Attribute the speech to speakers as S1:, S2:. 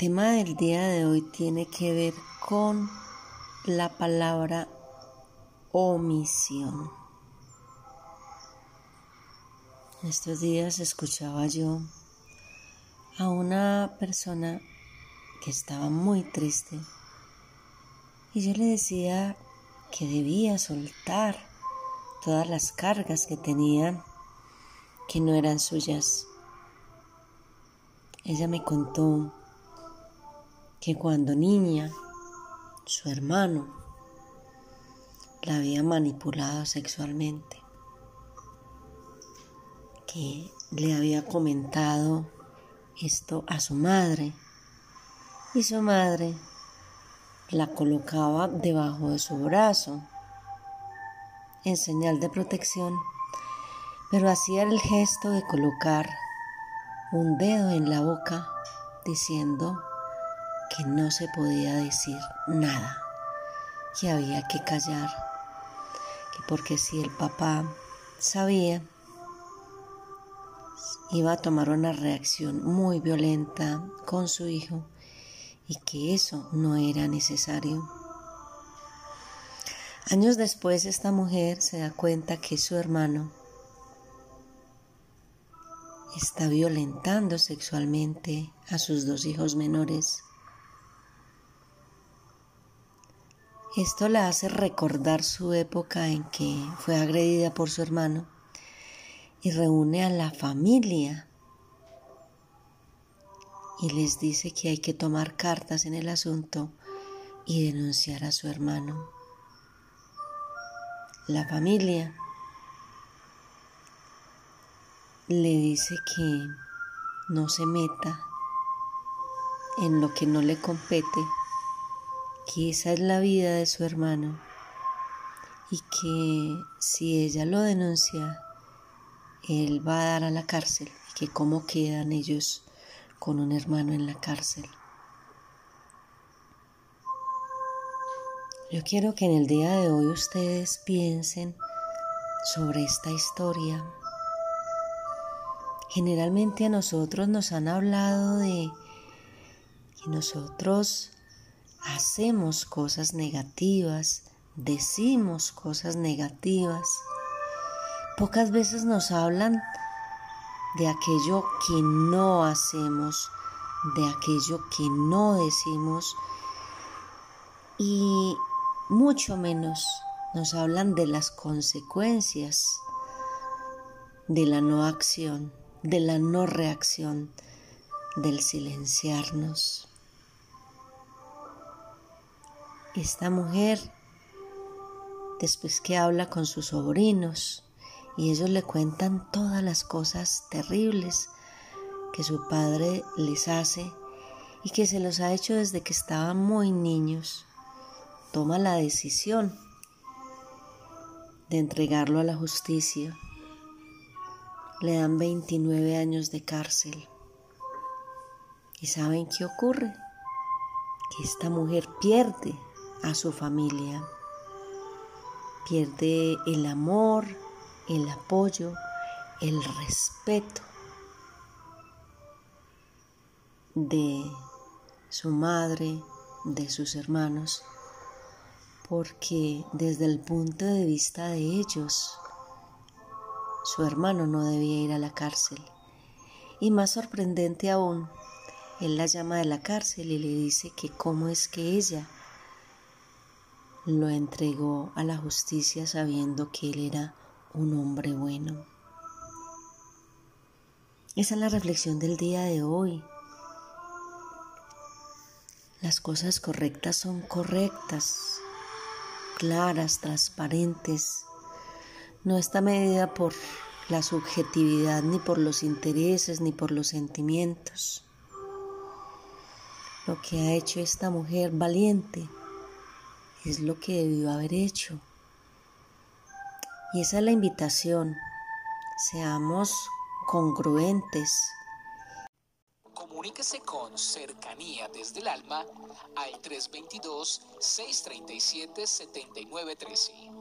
S1: Tema del día de hoy tiene que ver con la palabra omisión. Estos días escuchaba yo a una persona que estaba muy triste. Y yo le decía que debía soltar todas las cargas que tenía que no eran suyas. Ella me contó que cuando niña su hermano la había manipulado sexualmente, que le había comentado esto a su madre y su madre la colocaba debajo de su brazo en señal de protección, pero hacía el gesto de colocar un dedo en la boca diciendo que no se podía decir nada, que había que callar, que porque si el papá sabía, iba a tomar una reacción muy violenta con su hijo y que eso no era necesario. Años después esta mujer se da cuenta que su hermano está violentando sexualmente a sus dos hijos menores. Esto la hace recordar su época en que fue agredida por su hermano y reúne a la familia y les dice que hay que tomar cartas en el asunto y denunciar a su hermano. La familia le dice que no se meta en lo que no le compete, que esa es la vida de su hermano y que si ella lo denuncia, él va a dar a la cárcel y que cómo quedan ellos con un hermano en la cárcel. Yo quiero que en el día de hoy ustedes piensen sobre esta historia. Generalmente a nosotros nos han hablado de que nosotros hacemos cosas negativas, decimos cosas negativas. Pocas veces nos hablan de aquello que no hacemos, de aquello que no decimos y mucho menos nos hablan de las consecuencias de la no acción, de la no reacción, del silenciarnos. Esta mujer, después que habla con sus sobrinos, y ellos le cuentan todas las cosas terribles que su padre les hace y que se los ha hecho desde que estaban muy niños. Toma la decisión de entregarlo a la justicia. Le dan 29 años de cárcel. ¿Y saben qué ocurre? Que esta mujer pierde a su familia, pierde el amor, el apoyo, el respeto de su madre, de sus hermanos, porque desde el punto de vista de ellos, su hermano no debía ir a la cárcel. Y más sorprendente aún, él la llama de la cárcel y le dice que cómo es que ella lo entregó a la justicia sabiendo que él era un hombre bueno. Esa es la reflexión del día de hoy. Las cosas correctas son correctas, claras, transparentes. No está medida por la subjetividad ni por los intereses ni por los sentimientos. Lo que ha hecho esta mujer valiente es lo que debió haber hecho. Y esa es la invitación. Seamos congruentes.
S2: Comuníquese con cercanía desde el alma al 322-637-7913.